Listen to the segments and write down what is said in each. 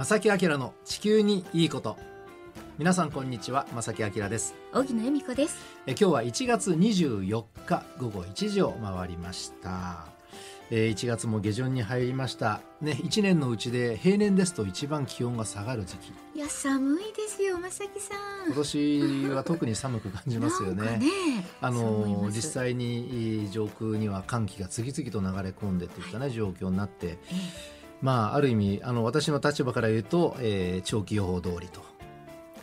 正木明の地球にいいこと。皆さんこんにちは正木明です。荻野恵美子です。え今日は1月24日午後1時を回りました。えー1月も下旬に入りました。ね1年のうちで平年ですと一番気温が下がる時期。いや寒いですよ正木さん。今年は特に寒く感じますよね。ねあの実際にえー上空には寒気が次々と流れ込んでといったね、状況になって。えまあある意味あの私の立場から言うと、えー長期予報通りと。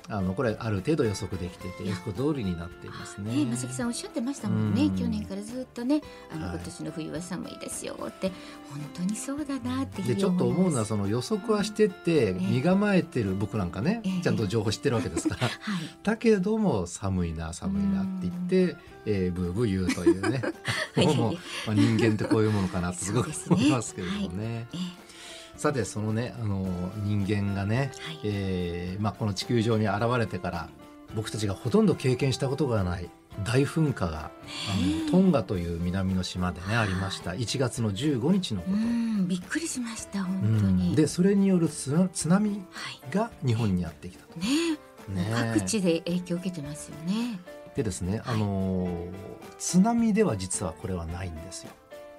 あのこれある程度予測できていて予測通りになっていますね。えね正木さんおっしゃってましたもんね。うん。去年からずっとねあの、はい。今年の冬は寒いですよって。本当にそうだなってでちょっと思うのはその予測はしてって身構えてる僕なんかねええ。ちゃんと情報知ってるわけですから。はい。だけども寒いな寒いなって言って、えー、ブーブー言うというね。はい。もう、まあ、人間ってこういうものかなってすごく思いますけれどもね。えさてそのねあの人間がね、はい。えーまあ、この地球上に現れてから僕たちがほとんど経験したことがない大噴火が、あのトンガという南の島でねありました。1月の15日のこうと。んびっくりしました本当うん。に、でそれによる津波が日本にやってきたと。ねね各地で影響を受けてますよね。でですね、あのー津波では実はこれはないんですよ。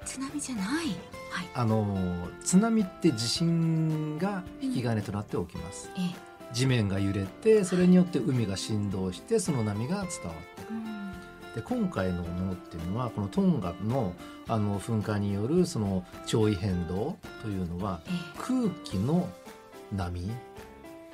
津波じゃない。はい。あのー津波って地震が引き金となって起きます。え地面が揺れてそれによって海が振動してその波が伝わってえうん。で今回のものっていうのはこのトンガのあの噴火によるその潮位変動というのはええ。空気の波、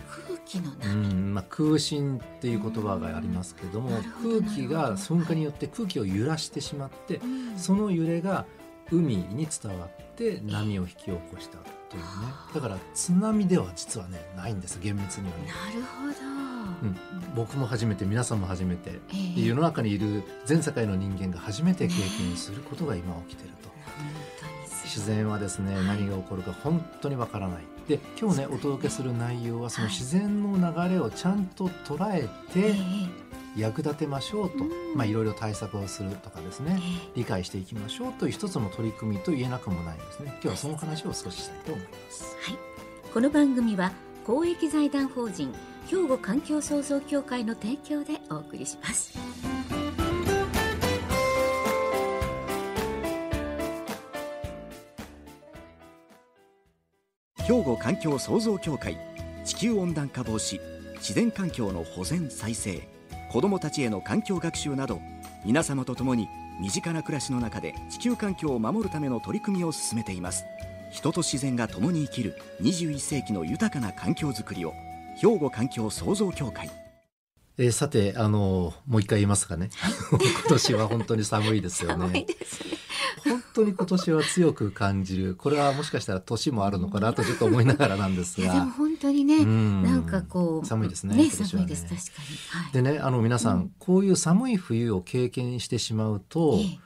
空気のう波、んまあ、空振っていう言葉がありますけども空気が噴火によって空気を揺らしてしまってうん。その揺れが海に伝わって波を引き起こしたというね。だから津波では実はねないんです厳密にはね。なるほど、うん、僕も初めて皆さんも初めてええ。世の中にいる全世界の人間が初めて経験することが今起きていると。本当にす自然はですね何が起こるか本当にわからない。で今日ねお届けする内容はその自然の流れをちゃんと捉えええ。て役立てましょうと、うん。まあいろいろ対策をするとかですね。え理解していきましょうという一つの取り組みと言えなくもないんですね。今日はその話を少ししたいと思います。えはい。この番組は公益財団法人兵庫環境創造協会の提供でお送りします。兵庫環境創造協会地球温暖化防止自然環境の保全再生子どもたちへの環境学習など皆様と共に身近な暮らしの中で地球環境を守るための取り組みを進めています。人と自然が共に生きる21世紀の豊かな環境づくりを兵庫環境創造協会。えーさてあのもう一回言いますかね。今年は本当に寒いですよ 寒いねですね。本当に今年は強く感じる。これはもしかしたら年もあるのかなとちょっと思いながらなんですいやでもが本当にね、うん。なんかこう寒いですねねね。寒いです確かに、はい、でねあの皆さん、うん。こういう寒い冬を経験してしまうと、ええ。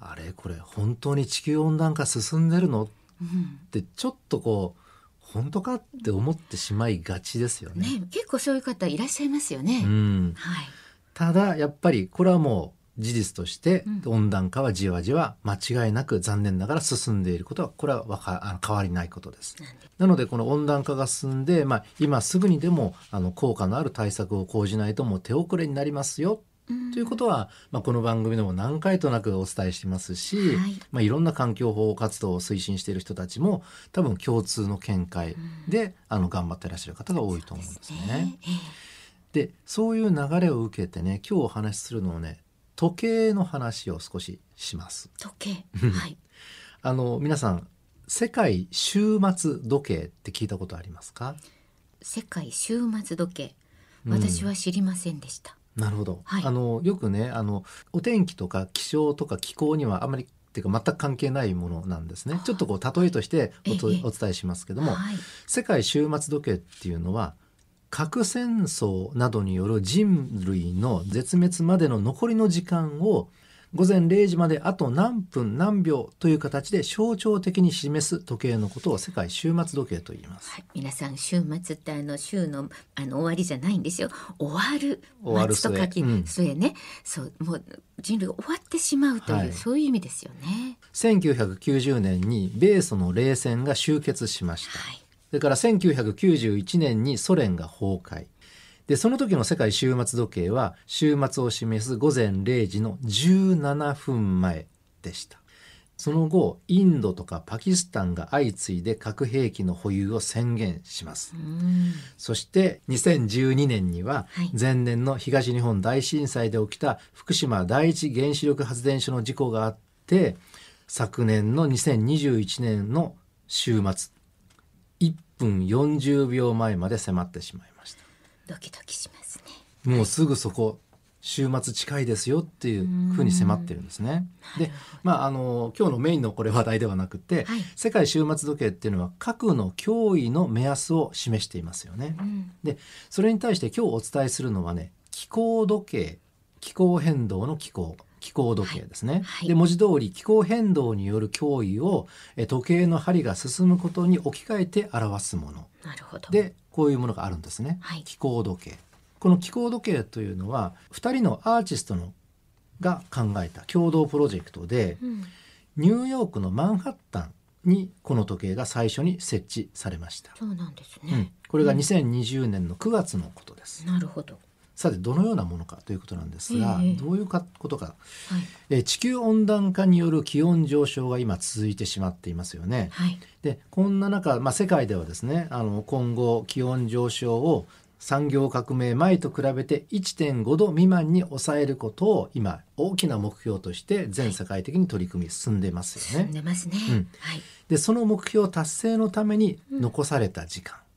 あれこれ本当に地球温暖化進んでるの？っうんてちょっとこう本当かって思ってしまいがちですよね。ね結構そういう方いらっしゃいますよね、うん、はい。ただやっぱりこれはもう事実としてうん。温暖化はじわじわ間違いなく残念ながら進んでいることはこれはわか変わりないことです。なのでこの温暖化が進んで、まあ、今すぐにでもあの効果のある対策を講じないともう手遅れになりますよ。うん。ということは、まあ、この番組でも何回となくお伝えしてますし、はい。いまあ、いろんな環境保護活動を推進している人たちも多分共通の見解で、あの頑張ってらっしゃる方が多いと思うんですね。ええ。でそういう流れを受けてね今日お話しするのはね時計の話を少しします。時計。はい。あの皆さん世界終末時計って聞いたことありますか？世界終末時計。うん。私は知りませんでした、なるほど、はい。あのよくねあのお天気とか気象とか気候にはあまりっていうか全く関係ないものなんですね。ちょっとこう例えとしてお伝えしますけども、はい。世界終末時計っていうのは核戦争などによる人類の絶滅までの残りの時間を午前0時まであと何分何秒という形で象徴的に示す時計のことを世界終末時計と言います。はい、皆さん週末ってあの週のあの終わりじゃないんですよ。終わる終わる末と書き、末うん。末ねそうもう人類が終わってしまうという、はい。そういう意味ですよね。1990年に米ソの冷戦が終結しました。はいそれから1991年にソ連が崩壊。で、その時の世界終末時計は、終末を示す午前0時の17分前でした。その後、インドとかパキスタンが相次いで核兵器の保有を宣言します。うんそして2012年にははい前年の東日本大震災で起きた福島第一原子力発電所の事故があって昨年の2021年の週末1分40秒前まで迫ってしまいました。ドキドキしますね。もうすぐそこ週末近いですよっていうふうに迫ってるんですね。で、まああの今日のメインのこれ話題ではなくて、はい。世界終末時計っていうのは核の脅威の目安を示していますよね。うん。でそれに対して今日お伝えするのはね気候時計気候変動の気候気候時計ですね、はい。はい。で文字通り気候変動による脅威をえ時計の針が進むことに置き換えて表すもの。なるほど。でこういうものがあるんですね、はい。気候時計。この気候時計というのは2人のアーティストのが考えた共同プロジェクトでうん。ニューヨークのマンハッタンにこの時計が最初に設置されました、そうなんですうん。ね、これが2020年の9月のことです、なるほどさてどのようなものかということなんですが、ええ。どういうかことか、はい。えー地球温暖化による気温上昇が今続いてしまっていますよね。はい。でこんな中、まあ、世界ではですねあの今後気温上昇を産業革命前と比べて1.5度未満に抑えることを今大きな目標として全世界的に取り組み進んでますよね。進んでますね、うん。はい。でその目標達成のために残された時間、うん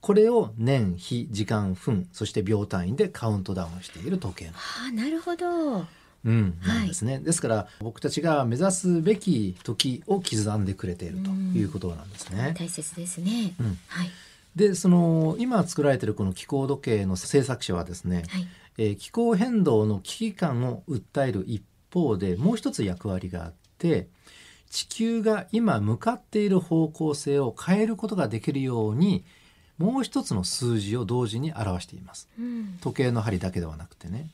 これを年日時間分そして秒単位でカウントダウンしている時計。のああなるほど。うん、なんですね、ですから僕たちが目指すべき時を刻んでくれているということなんですね。大切ですね、うん。はい。でその今作られているこの気候時計の制作者はですね、はい。えー気候変動の危機感を訴える一方でもう一つ役割があって地球が今向かっている方向性を変えることができるようにもう一つの数字を同時に表しています。うん。時計の針だけではなくてね。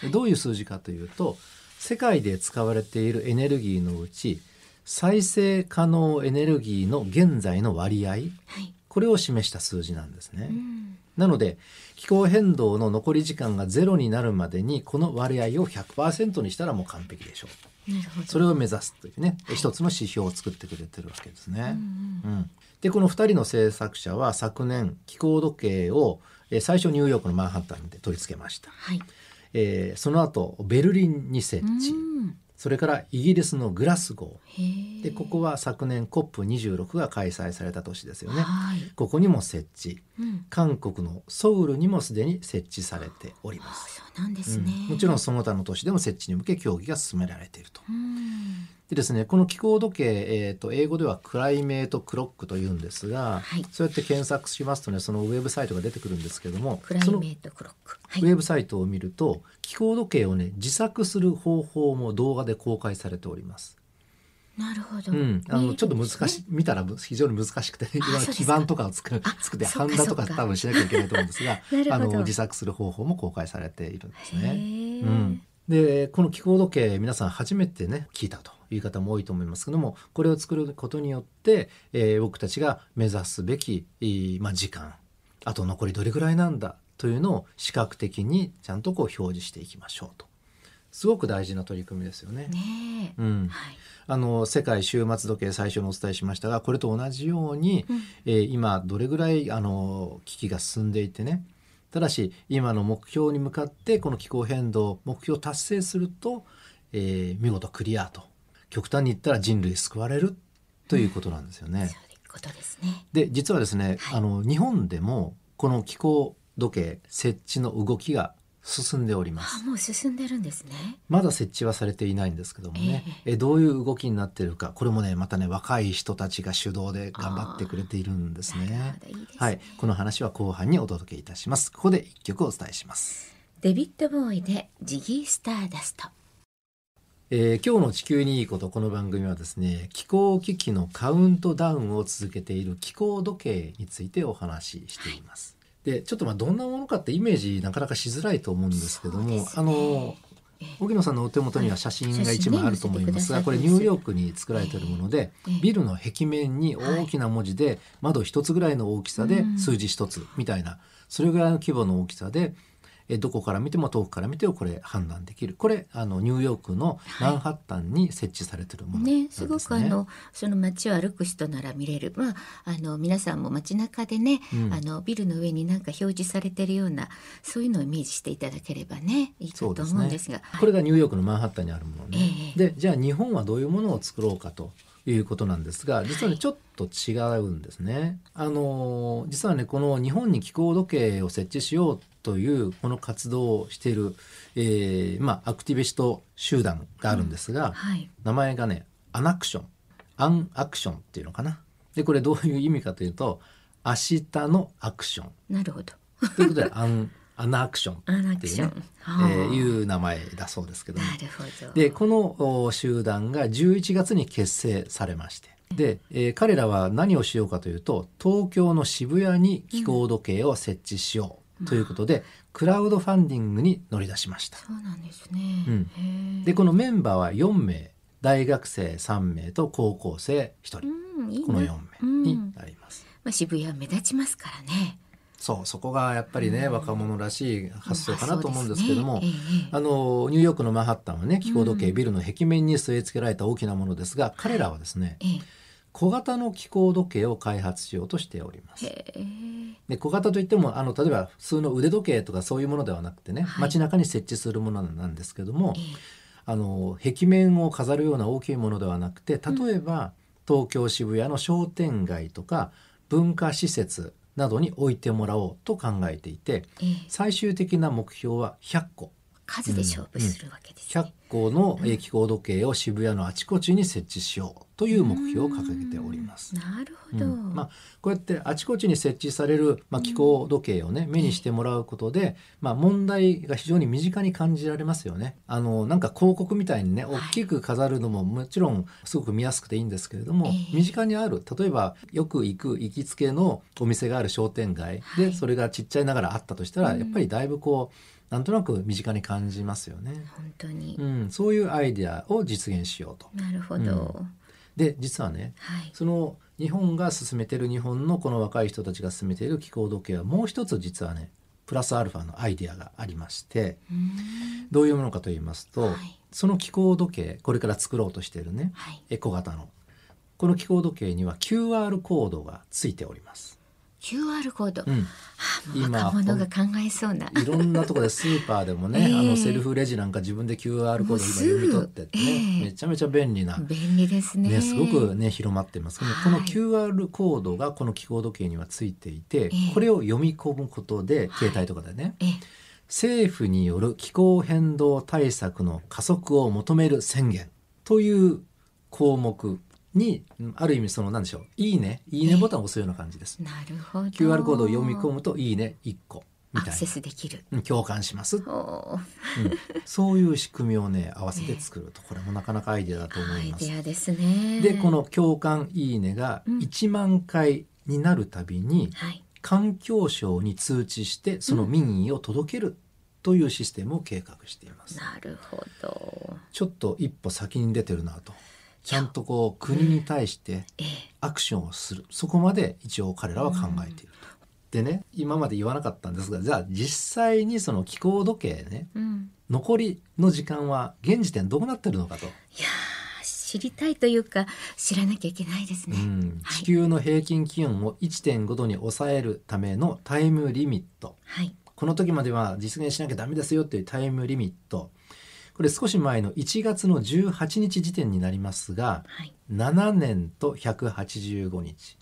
でどういう数字かというと世界で使われているエネルギーのうち再生可能エネルギーの現在の割合。はい。これを示した数字なんですね。うん。なので気候変動の残り時間がゼロになるまでにこの割合を100%にしたらもう完璧でしょう。それを目指すというね一つの指標を作ってくれてるわけですね。うんうん、でこの2人の制作者は昨年気候時計をえー最初ニューヨークのマンハッタンで取り付けました、はい。えーその後ベルリンに設置、うんそれからイギリスのグラスゴへー。でここは昨年 COP26 が開催された年ですよね。はい。ここにも設置。うん。韓国のソウルにもすでに設置されておりあます、そうなんですね、うん。もちろんその他の都市でも設置に向け協議が進められていると。うん。でですねこの気候時計、えー、と英語ではクライメートクロックというんですが、はい。そうやって検索しますとねそのウェブサイトが出てくるんですけどもクライメートクロックはい。ェブサイトを見ると気候時計をね自作する方法も動画で公開されております。なるほど、うん、あのちょっと難しい。い見たら非常に難しくていろんなそうですか。基盤とかを作るあ作ってハンダとか多分しなきゃいけないと思うんですが あの自作する方法も公開されているんですね。うん、でこの気候時計皆さん初めてね聞いたという方も多いと思いますけどもこれを作ることによって、えー僕たちが目指すべき、えーまあ、時間あと残りどれぐらいなんだというのを視覚的にちゃんとこう表示していきましょうと。すごく大事な取り組みですよね。ねえ、うん、はい。あの世界終末時計最初にお伝えしましたがこれと同じように、うん。えー今どれぐらいあの危機が進んでいてね。ただし今の目標に向かってこの気候変動目標を達成すると、えー見事クリアと。極端に言ったら人類救われるということなんですよね。そういうことですね。で実はですね、はい。あの日本でもこの気候時計設置の動きが進んでおりますあ。もう進んでるんですねまだ設置はされていないんですけどもね、ええどういう動きになっているかこれもねまたね若い人たちが主導で頑張ってくれているんですねねはい、この話は後半にお届けいたします。ここで一曲お伝えします。デビッド・ボーイでジギー・スターダストえー今日の地球にいいことこの番組はですね気候危機のカウントダウンを続けている気候時計についてお話ししています。でちょっとまあどんなものかってイメージなかなかしづらいと思うんですけども、ね。あの荻野さんのお手元には写真が一枚あると思い。ますが、はい。これニューヨークに作られているもので、ええ。ビルの壁面に大きな文字で窓一つぐらいの大きさでうん。数字一つみたいな、それぐらいの規模の大きさでえどこから見ても遠くから見てもこれ判断できる。これあのニューヨークのマンハッタンに設置されているもの。ですね。ね、すごくあのその街を歩く人なら見れる、まあ、あの皆さんも街中でね、うん。あのビルの上になんか表示されてるようなそういうのをイメージしていただければねいいかとそうですね思うんですがこれがニューヨークのマンハッタンにあるものね、ええでじゃあ日本はどういうものを作ろうかということなんですが実はねちょっと違うんですね。あの実はねこの日本に気候時計を設置しようというこの活動をしている、えーまあ、アクティビスト集団があるんですが、はい。名前がねアナクション。アンアクションっていうのかな。でこれどういう意味かというと明日のアクション。なるほど。ということでアンアナクションっていうねクション、えはあー。いう名前だそうですけども。なるほど。でこのお集団が11月に結成されまして。で、えー彼らは何をしようかというと東京の渋谷に気候時計を設置しようということで、クラウドファンディングに乗り出しました。そうなんですね、うん。でこのメンバーは4名大学生3名と高校生1人、うんいいな。この4名になります。まあ、渋谷は目立ちますからね。そうそこがやっぱりね、若者らしい発想かなと思うんですけども、まあね。ええあのニューヨークのマンハッタンはね気候時計ビルの壁面に据え付けられた大きなものですが、彼らはですねええ小型の気候時計を開発しようとしております。で小型といってもあの例えば普通の腕時計とかそういうものではなくてね、はい。街中に設置するものなんですけどもええ。あの壁面を飾るような大きいものではなくて例えば、東京渋谷の商店街とか文化施設などに置いてもらおうと考えていてええ。最終的な目標は100個数で勝負するわけですね、100個のえー気候時計を渋谷のあちこちに設置しようという目標を掲げております。なるほうど、ん。まあ、こうやってあちこちに設置される、まあ、気候時計をね、目にしてもらうことで、まあ、問題が非常に身近に感じられますよね。あのなんか広告みたいにね大きく飾るのももちろんすごく見やすくていいんですけれども、ええ。身近にある例えばよく行く行きつけのお店がある商店街で、はい。それがちっちゃいながらあったとしたら、うん。やっぱりだいぶこうなんとなく身近に感じますよね。本当に、うん、そういうアイデアを実現しようと。なるほど、で実はねはい。その日本が進めてる日本のこの若い人たちが進めている気候時計はもう一つ実はねプラスアルファのアイデアがありましてうーん。どういうものかと言いますと、はい。その気候時計これから作ろうとしているねはい。エコ型の。この気候時計には QR コードがついております。QR コード、うん、今若者が考えそうな。いろんなところでスーパーでもね、ええ。あのセルフレジなんか自分で QR コード今読み取ってってね、ええ。めちゃめちゃ便利な便利ですね。ね、すごくね広まってます、はい。この QR コードがこの気候時計にはついていて、ええ。これを読み込むことで携帯とかでね、ええ。政府による気候変動対策の加速を求める宣言という項目にうんある意味その何でしょう「いいね」「いいね」ボタンを押すような感じです。なるほど。QR コードを読み込むと「いいね」1個みたいアクセスできる。なうん共感します、う。ん。そういう仕組みをね合わせて作るとこれもなかなかアイデアだと思アイいます。デ。アですね。でこの共感いいねがうん。1万回になるたびにはい。環境省に通知してその民意を届けるというシステムを計画しています。なるほど。ちょっと一歩先に出てるなと。ちゃんとこう国に対してええ。アクションをする。そこまで一応彼らは考えていると。でね今まで言わなかったんですがじゃあ実際にその気候時計ねうん。残りの時間は現時点どうなってるのかと。いやー知りたいというか知らなきゃいけないですね、地球の平均気温を1.5度に抑えるためのタイムリミット。はい。この時までは実現しなきゃダメですよっていうタイムリミットこれ少し前の1月の18日時点になりますがはい。7年と185日。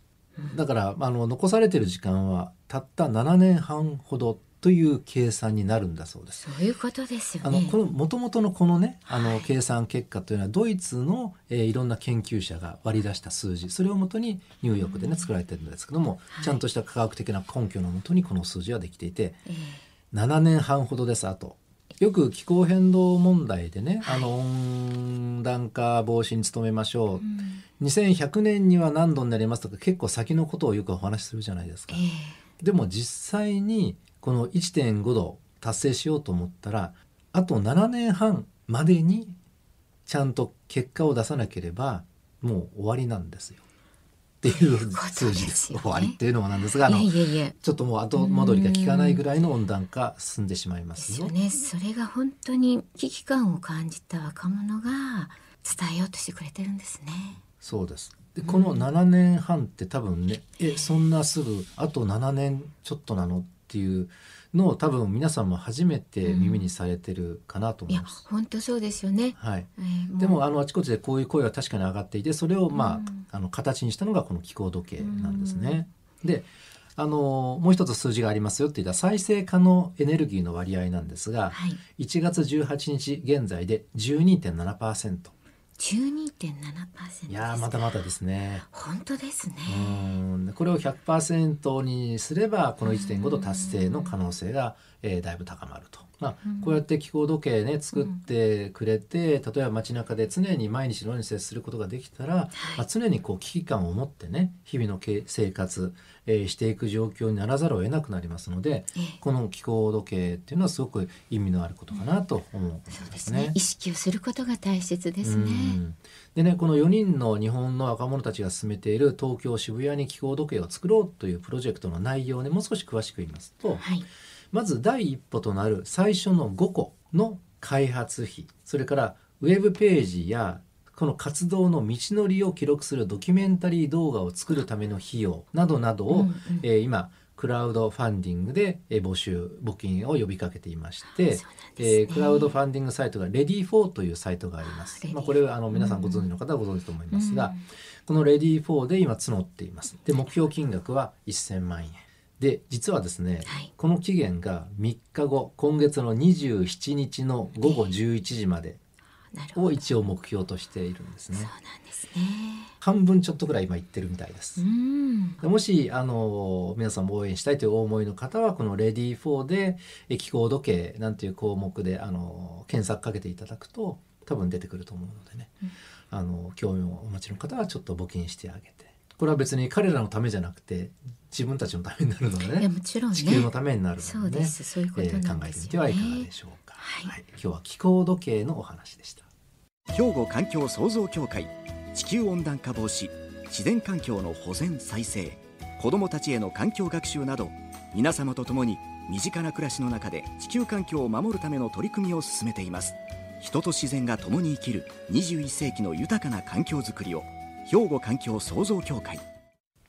だからあの残されてる時間はたった7年半ほどという計算になるんだそうです。そういうことですよあのねこの元々のこのねあはい。の計算結果というのはドイツの、えーいろんな研究者が割り出した数字。それをもとにニューヨークでね作られてるんですけども、はい。ちゃんとした科学的な根拠のもとにこの数字はできていてえ7年半ほどですあと。よく気候変動問題でね、はいあの温暖化防止に努めましょう、えうん2100年には何度になりますとか結構先のことをよくお話しするじゃないですかえ。でも実際にこの1.5度達成しようと思ったらあと7年半までにちゃんと結果を出さなければもう終わりなんですよ。っていう数字です。終わりっていうのもなんですが、あのちょっともう後戻りが効かないぐらいの温暖化進んでしまいますよ。ねそれが本当に危機感を感じた若者が伝えようとしてくれてるんですね。そうです。でこの7年半って多分ね、えそんなすぐあと7年ちょっとなのっていうのを多分皆さんも初めて耳にされてるかなと思います。本当そうですよね。はい。えーでもあのあちこちでこういう声は確かに上がっていてそれをまあ,、うんあの形にしたのがこの気候時計なんですね。であのもう一つ数字がありますよって言った再生可能エネルギーの割合なんですが、はい1月18日現在で12.7%。12.7%いやーまだまだですね。本当ですね。うんこれを100%にすればこの1.5度達成の可能性が、えーだいぶ高まると。まあ、こうやって気候時計ね作ってくれて、例えば街中で常に毎日のように接することができたら、まあ、常にこう危機感を持ってね日々のけ生活、えーしていく状況にならざるを得なくなりますので、ええこの気候時計っていうのはすごく意味のあることかなと思うんでそうですすね。ね意識をすることが大切ですね。うんでねこの4人の日本の若者たちが進めている東京渋谷に気候時計を作ろうというプロジェクトの内容をねもう少し詳しく言いますとはい。まず第一歩となる最初の5個の開発費それからウェブページやこの活動の道のりを記録するドキュメンタリー動画を作るための費用などなどを、うんうんえー今クラウドファンディングでえー募集募金を呼びかけていまして、ねえークラウドファンディングサイトが Ready4 というサイトがありますあ。まあ、これはあの皆さんご存知の方はご存知と思いますが、うんこの Ready4 で今募っています。で目標金額は1000万円。で実はですね、はいこの期限が3日後今月の27日の午後11時まで。を一応目標としているんですねそう。なんですね。半分ちょっとぐらい今言ってるみたいです。もしあの皆さんも応援したいというお思いの方はこの「レディー4でえ気候時計なんていう項目であの検索かけていただくと多分出てくると思うのでね、あの興味をお持ちの方はちょっと募金してあげてこれは別に彼らのためじゃなくて自分たちのためになるのでいやねもちろんね。地球のためになるそうのでね。そういうことえーなん考えてみ。てはいかがでしょうか、はい今日は気候時計のお話でした。兵庫環境創造協会地球温暖化防止自然環境の保全再生子どもたちへの環境学習など皆様と共に身近な暮らしの中で地球環境を守るための取り組みを進めています人と自然が共に生きる21世紀の豊かな環境づくりを兵庫環境創造協会。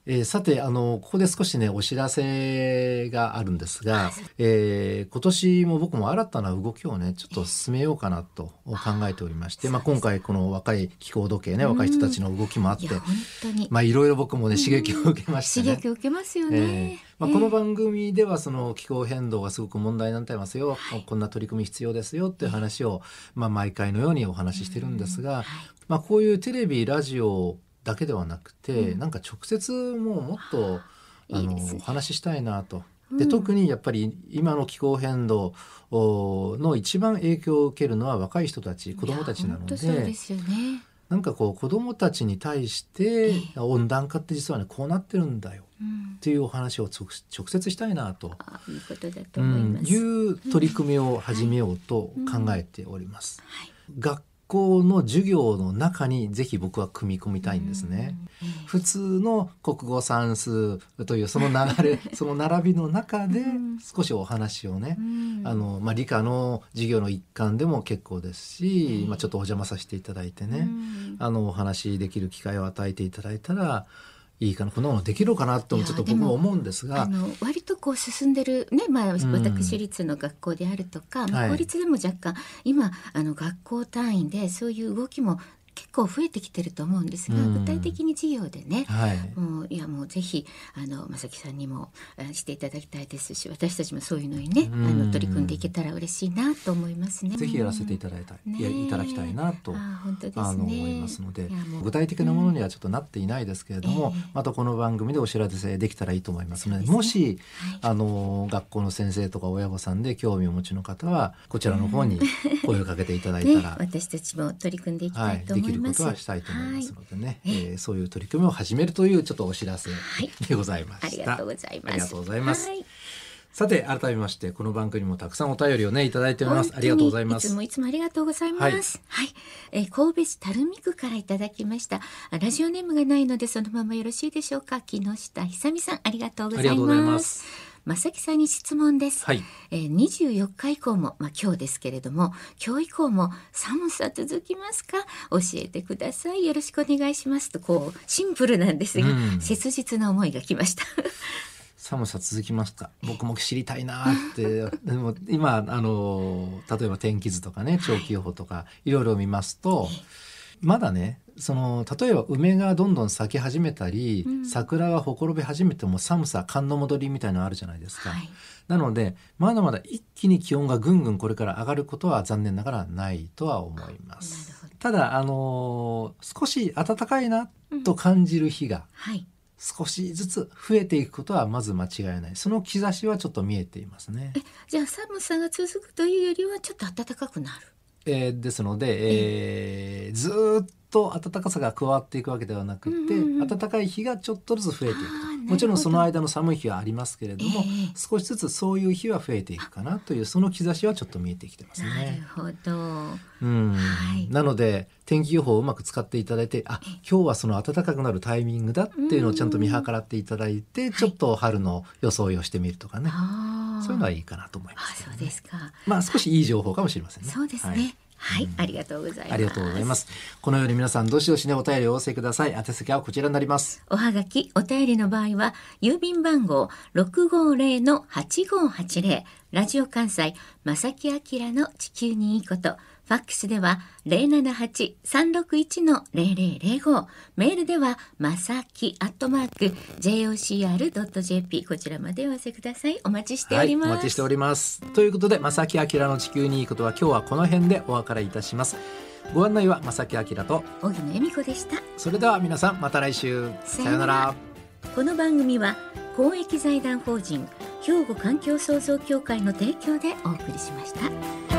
えーさてあのここで少しねお知らせがあるんですが、えー今年も僕も新たな動きをねちょっと進めようかなと考えておりまして、まあ、今回この若い気候時計ね若い人たちの動きもあっていろいろ僕もね刺激を受けましてね。刺激を受けますよえーね。まあ、この番組ではその気候変動がすごく問題になってますよ、こんな取り組み必要ですよっていう話を、まあ、毎回のようにお話ししてるんですが、まあ、こういうテレビラジオだけではなくて、なんか直接もうもっとあのね。お話ししたいなと。で特にやっぱり今の気候変動おの一番影響を受けるのは若い人たち子どもたちなのいや本当そうでですよね。なんかこう子どもたちに対して温暖化って実はねこうなってるんだよ。うん。っていうお話を直直接したいなと、あいいことだとう取り組みを始めようと考えております。はい。学校の授業の中にぜひ僕は組み込みたいんですね。うん。え普通の国語算数というその流れ その並びの中でうん。少しお話をねえ、うん。あのまあ、理科の授業の一環でも結構ですし、うん。まあ、ちょっとお邪魔させていただいてね、うん。あのお話できる機会を与えていただいたらいいかなこんなものできるかなとちょっと僕も思うんですが。あの割とこう進んでるね、まあ、ん。私立の学校であるとか、まあはい。公立でも若干今あの学校単位でそういう動きも結構増えてきてると思うんですが、うん。具体的に授業でね、はい、もういやもうぜひあの正木さんにもあしていただきたいですし私たちもそういうのにね、うん。あの取り組んでいけたら嬉しいなと思いますね。ぜひやらせていただいたい、ねいただきたいなとあ本当ですね。あの思いますので具体的なものにはちょっとなっていないですけれども、ええ。またこの番組でお知らせできたらいいと思いますのでね。もし、はい。あの学校の先生とか親御さんで興味をお持ちの方はこちらの方に声をかけていただいたねら、私たちも取り組んでいきはい、たいとできるこ思います。とはしたいと思いますのでね、はい。えーそういう取り組みを始めるというちょっとお知らせはいでございました。ありがとうございます。ありがとうございます。はい。さて改めましてこの番組もたくさんお便りをねいただいております。ありがとうございます。いつもいつもありがとうございます。はい、えー神戸市垂水区からいただきました。あラジオネームがないのでそのままよろしいでしょうか。木下久美さんありがとうございます正木さんに質問です、はい。えー、24日以降も、まあ、今日ですけれども今日以降も寒さ続きますか？教えてください。よろしくお願いします。とこうシンプルなんですが、うん。切実な思いが来ました。寒さ続きますか？僕も知りたいなって。でも今あの例えば天気図とかね長期予報とかいろいろ見ますと、まだねその例えば梅がどんどん咲き始めたり、うん。桜がほころび始めても寒さ寒の戻りみたいなのあるじゃないですか。はい。なのでまだまだ一気に気温がぐんぐんこれから上がることは残念ながらないとは思います。ただあの少し暖かいなと感じる日がはい。少しずつ増えていくことはまず間違いない。その兆しはちょっと見えていますね。じゃあ寒さが続くというよりはちょっと暖かくなるえーですので、えーずーっと暖かさが加わっていくわけではなくて、うんうんうん。暖かい日がちょっとずつ増えていくともちろんその間の寒い日はありますけれども、ええ。少しずつそういう日は増えていくかなというその兆しはちょっと見えてきてますなるね。ほど。うん。はい。なので天気予報をうまく使っていただいてあ今日はその暖かくなるタイミングだっていうのをちゃんと見計らっていただいてちょっと春の装いをしてみるとかね、あー。そういうのはいいかなと思いまあすね、そうですか。まあ少しいい情報かもしれませんね。そうですねはいはい、ありがとうございますありがとうございます。このように皆さんどしどしねお便りをお寄せください。宛先はこちらになります。おはがき、お便りの場合は、郵便番号650-8580、ラジオ関西、正木明の地球にいいこと、ファックスでは078-361-0005、メールでは、まさきアットマーク、jocr.jp、こちらまでお寄せください。お待ちしております。はい、お待ちしております。ということで、正木明の地球にいいことは今日はこの辺でお別れいたします。ご案内は正木明と、荻野恵美子でした。それでは皆さんまた来週。さようならさようなら。この番組は公益財団法人兵庫環境創造協会の提供でお送りしました。